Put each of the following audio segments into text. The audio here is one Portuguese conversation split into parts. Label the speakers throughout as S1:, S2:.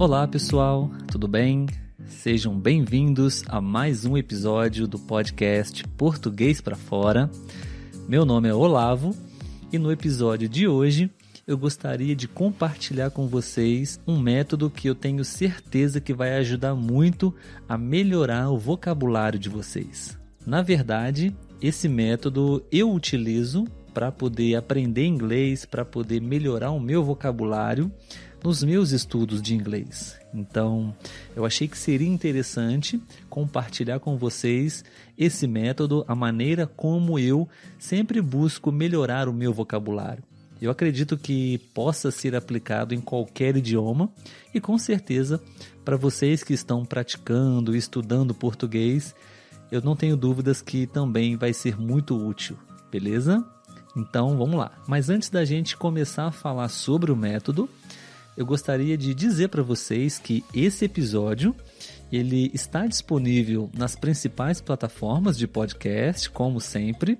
S1: Olá pessoal, tudo bem? Sejam bem-vindos a mais um episódio do podcast Português para Fora. Meu nome é Olavo e no episódio de hoje eu gostaria de compartilhar com vocês um método que eu tenho certeza que vai ajudar muito a melhorar o vocabulário de vocês. Na verdade, esse método eu utilizo para poder aprender inglês, para poder melhorar o meu vocabulário nos meus estudos de inglês. Então, eu achei que seria interessante compartilhar com vocês esse método, a maneira como eu sempre busco melhorar o meu vocabulário. Eu acredito que possa ser aplicado em qualquer idioma e com certeza para vocês que estão praticando, estudando português, eu não tenho dúvidas que também vai ser muito útil, beleza? Então vamos lá. Mas antes da gente começar a falar sobre o método, eu gostaria de dizer para vocês que esse episódio ele está disponível nas principais plataformas de podcast, como sempre.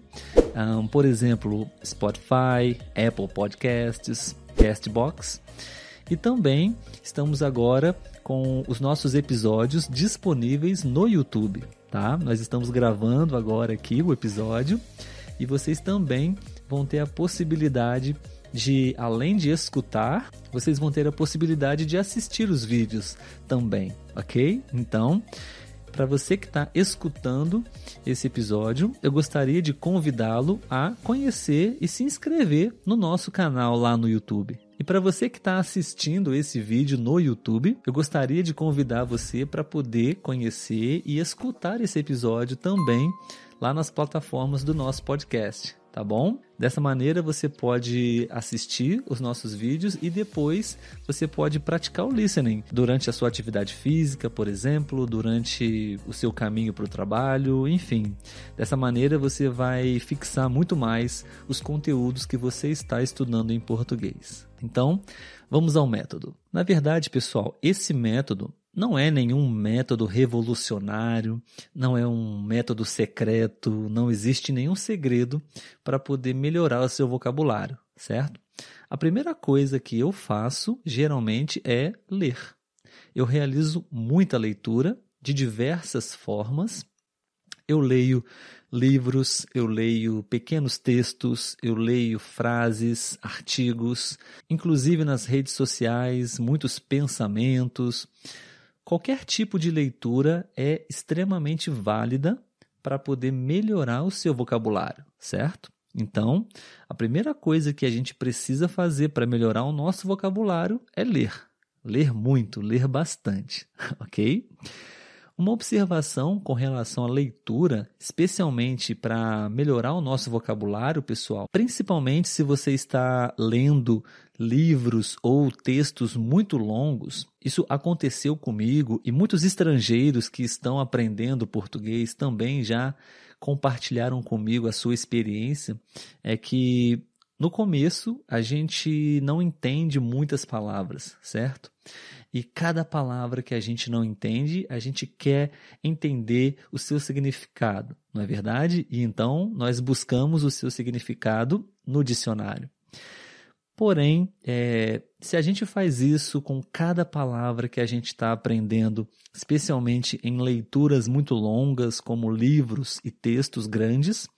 S1: Um, por exemplo, Spotify, Apple Podcasts, Castbox. E também estamos agora com os nossos episódios disponíveis no YouTube, tá? Nós estamos gravando agora aqui o episódio e vocês também vão ter a possibilidade de, além de escutar, vocês vão ter a possibilidade de assistir os vídeos também, ok? Então, para você que está escutando esse episódio, eu gostaria de convidá-lo a conhecer e se inscrever no nosso canal lá no YouTube. E para você que está assistindo esse vídeo no YouTube, eu gostaria de convidar você para poder conhecer e escutar esse episódio também lá nas plataformas do nosso podcast tá bom? Dessa maneira você pode assistir os nossos vídeos e depois você pode praticar o listening durante a sua atividade física, por exemplo, durante o seu caminho para o trabalho, enfim. Dessa maneira você vai fixar muito mais os conteúdos que você está estudando em português. Então, vamos ao método. Na verdade, pessoal, esse método não é nenhum método revolucionário, não é um método secreto, não existe nenhum segredo para poder melhorar o seu vocabulário, certo? A primeira coisa que eu faço geralmente é ler. Eu realizo muita leitura de diversas formas. Eu leio livros, eu leio pequenos textos, eu leio frases, artigos, inclusive nas redes sociais, muitos pensamentos. Qualquer tipo de leitura é extremamente válida para poder melhorar o seu vocabulário, certo? Então, a primeira coisa que a gente precisa fazer para melhorar o nosso vocabulário é ler. Ler muito, ler bastante, ok? Uma observação com relação à leitura, especialmente para melhorar o nosso vocabulário, pessoal, principalmente se você está lendo livros ou textos muito longos, isso aconteceu comigo e muitos estrangeiros que estão aprendendo português também já compartilharam comigo a sua experiência, é que no começo a gente não entende muitas palavras, certo? E cada palavra que a gente não entende, a gente quer entender o seu significado, não é verdade? E então nós buscamos o seu significado no dicionário. Porém, é, se a gente faz isso com cada palavra que a gente está aprendendo, especialmente em leituras muito longas, como livros e textos grandes,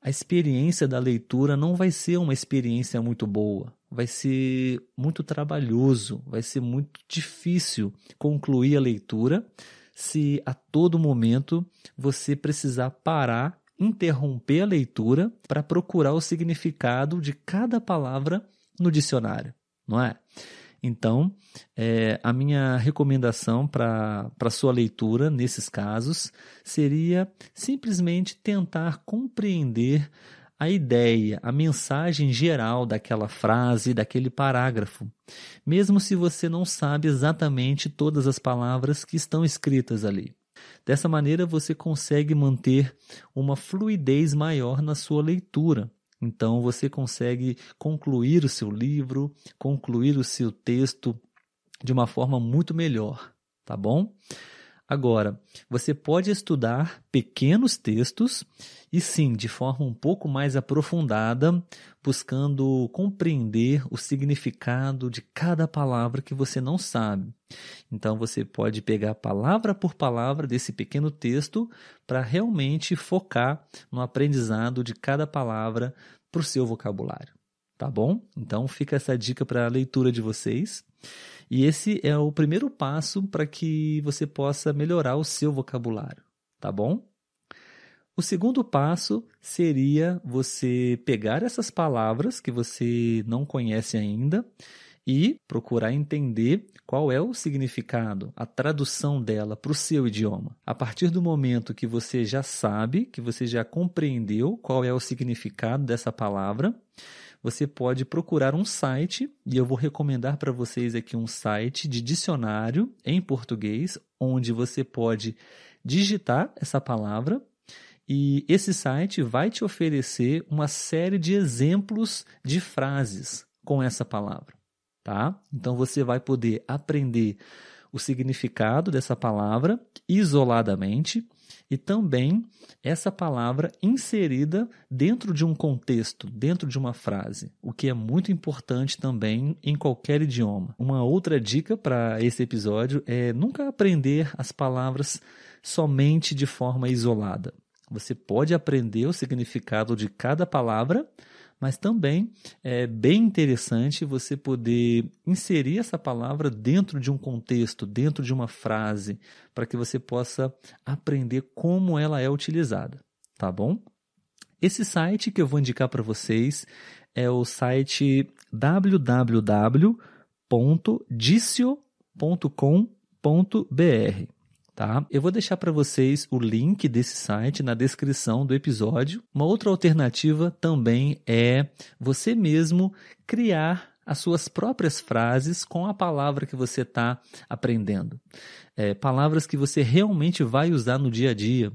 S1: a experiência da leitura não vai ser uma experiência muito boa. Vai ser muito trabalhoso, vai ser muito difícil concluir a leitura se a todo momento você precisar parar, interromper a leitura para procurar o significado de cada palavra no dicionário, não é? Então, é, a minha recomendação para sua leitura nesses casos seria simplesmente tentar compreender a ideia, a mensagem geral daquela frase, daquele parágrafo, mesmo se você não sabe exatamente todas as palavras que estão escritas ali. Dessa maneira, você consegue manter uma fluidez maior na sua leitura então você consegue concluir o seu livro, concluir o seu texto de uma forma muito melhor, tá bom? Agora, você pode estudar pequenos textos e sim, de forma um pouco mais aprofundada, buscando compreender o significado de cada palavra que você não sabe. Então você pode pegar palavra por palavra desse pequeno texto para realmente focar no aprendizado de cada palavra para o seu vocabulário. Tá bom? Então fica essa dica para a leitura de vocês. E esse é o primeiro passo para que você possa melhorar o seu vocabulário, tá bom? O segundo passo seria você pegar essas palavras que você não conhece ainda e procurar entender qual é o significado, a tradução dela para o seu idioma. A partir do momento que você já sabe, que você já compreendeu qual é o significado dessa palavra, você pode procurar um site, e eu vou recomendar para vocês aqui um site de dicionário em português, onde você pode digitar essa palavra e esse site vai te oferecer uma série de exemplos de frases com essa palavra, tá? Então você vai poder aprender o significado dessa palavra isoladamente e também essa palavra inserida dentro de um contexto, dentro de uma frase, o que é muito importante também em qualquer idioma. Uma outra dica para esse episódio é nunca aprender as palavras somente de forma isolada. Você pode aprender o significado de cada palavra, mas também é bem interessante você poder inserir essa palavra dentro de um contexto, dentro de uma frase, para que você possa aprender como ela é utilizada, tá bom? Esse site que eu vou indicar para vocês é o site www.dicio.com.br. Tá? Eu vou deixar para vocês o link desse site na descrição do episódio. Uma outra alternativa também é você mesmo criar as suas próprias frases com a palavra que você está aprendendo. É, palavras que você realmente vai usar no dia a dia.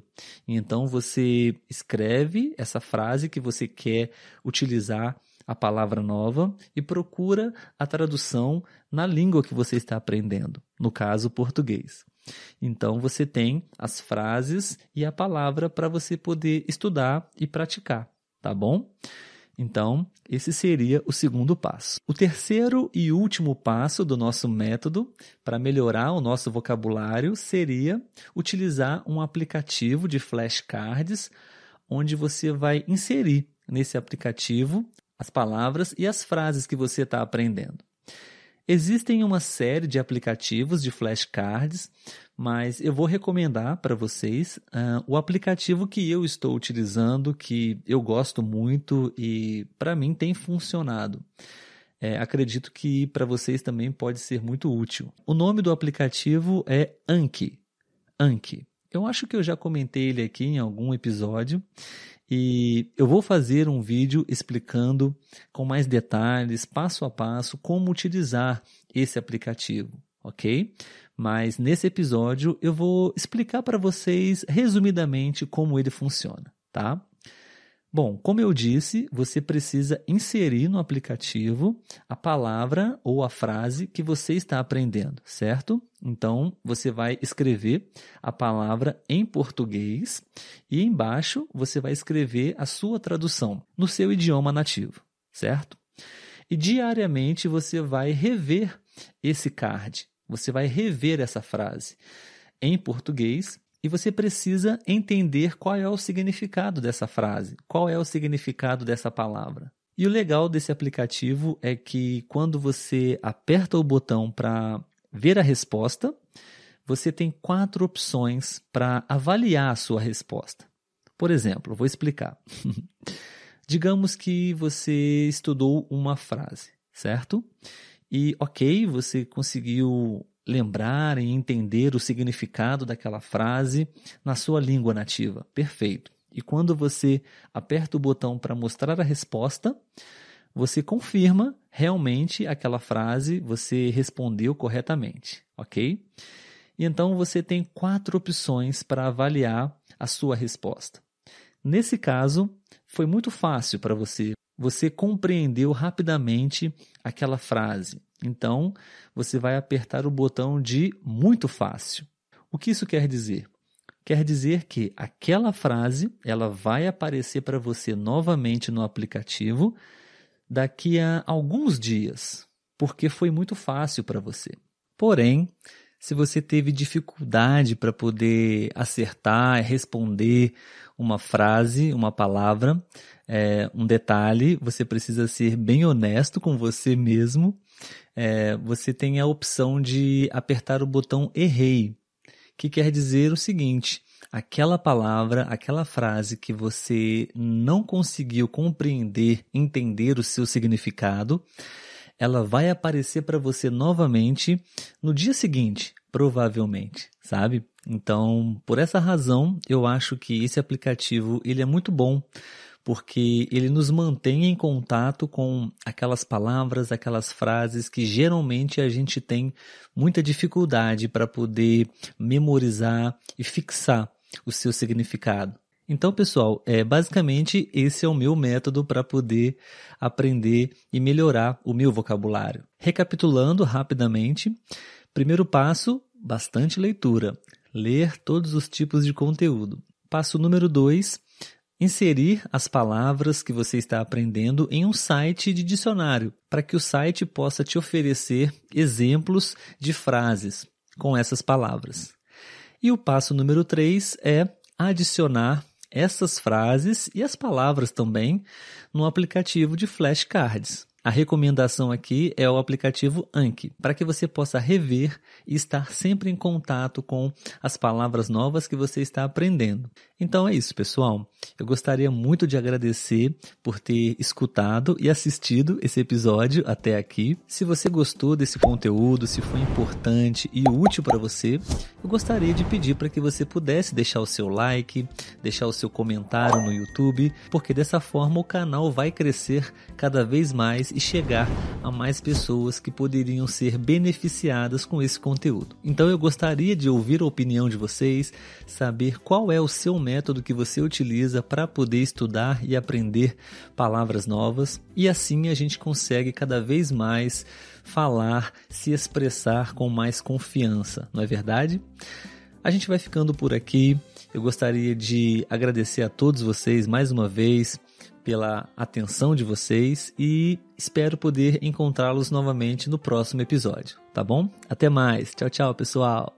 S1: Então você escreve essa frase que você quer utilizar a palavra nova e procura a tradução na língua que você está aprendendo, no caso português. Então você tem as frases e a palavra para você poder estudar e praticar, tá bom? Então, esse seria o segundo passo. O terceiro e último passo do nosso método para melhorar o nosso vocabulário seria utilizar um aplicativo de flashcards, onde você vai inserir nesse aplicativo as palavras e as frases que você está aprendendo. Existem uma série de aplicativos de flashcards, mas eu vou recomendar para vocês uh, o aplicativo que eu estou utilizando, que eu gosto muito e para mim tem funcionado. É, acredito que para vocês também pode ser muito útil. O nome do aplicativo é Anki. Anki. Eu acho que eu já comentei ele aqui em algum episódio e eu vou fazer um vídeo explicando com mais detalhes, passo a passo, como utilizar esse aplicativo, ok? Mas nesse episódio eu vou explicar para vocês resumidamente como ele funciona, tá? Bom, como eu disse, você precisa inserir no aplicativo a palavra ou a frase que você está aprendendo, certo? Então, você vai escrever a palavra em português e embaixo você vai escrever a sua tradução no seu idioma nativo, certo? E diariamente você vai rever esse card, você vai rever essa frase em português e você precisa entender qual é o significado dessa frase, qual é o significado dessa palavra. E o legal desse aplicativo é que quando você aperta o botão para ver a resposta, você tem quatro opções para avaliar a sua resposta. Por exemplo, vou explicar. Digamos que você estudou uma frase, certo? E ok, você conseguiu lembrar e entender o significado daquela frase na sua língua nativa. Perfeito. E quando você aperta o botão para mostrar a resposta, você confirma realmente aquela frase, você respondeu corretamente, ok? E então você tem quatro opções para avaliar a sua resposta. Nesse caso, foi muito fácil para você. Você compreendeu rapidamente aquela frase. Então, você vai apertar o botão de muito fácil. O que isso quer dizer? Quer dizer que aquela frase ela vai aparecer para você novamente no aplicativo daqui a alguns dias, porque foi muito fácil para você. Porém, se você teve dificuldade para poder acertar, responder uma frase, uma palavra, é, um detalhe, você precisa ser bem honesto com você mesmo. É, você tem a opção de apertar o botão errei que quer dizer o seguinte: aquela palavra, aquela frase que você não conseguiu compreender, entender o seu significado, ela vai aparecer para você novamente no dia seguinte, provavelmente, sabe? Então, por essa razão, eu acho que esse aplicativo ele é muito bom porque ele nos mantém em contato com aquelas palavras, aquelas frases que geralmente a gente tem muita dificuldade para poder memorizar e fixar o seu significado. Então, pessoal, é basicamente esse é o meu método para poder aprender e melhorar o meu vocabulário. Recapitulando rapidamente, primeiro passo, bastante leitura. Ler todos os tipos de conteúdo. Passo número dois, inserir as palavras que você está aprendendo em um site de dicionário, para que o site possa te oferecer exemplos de frases com essas palavras. E o passo número 3 é adicionar essas frases e as palavras também no aplicativo de flashcards. A recomendação aqui é o aplicativo Anki, para que você possa rever e estar sempre em contato com as palavras novas que você está aprendendo. Então é isso, pessoal. Eu gostaria muito de agradecer por ter escutado e assistido esse episódio até aqui. Se você gostou desse conteúdo, se foi importante e útil para você, eu gostaria de pedir para que você pudesse deixar o seu like, deixar o seu comentário no YouTube, porque dessa forma o canal vai crescer cada vez mais e chegar a mais pessoas que poderiam ser beneficiadas com esse conteúdo. Então eu gostaria de ouvir a opinião de vocês, saber qual é o seu método que você utiliza para poder estudar e aprender palavras novas, e assim a gente consegue cada vez mais falar, se expressar com mais confiança, não é verdade? A gente vai ficando por aqui. Eu gostaria de agradecer a todos vocês mais uma vez pela atenção de vocês e espero poder encontrá-los novamente no próximo episódio, tá bom? Até mais. Tchau, tchau, pessoal.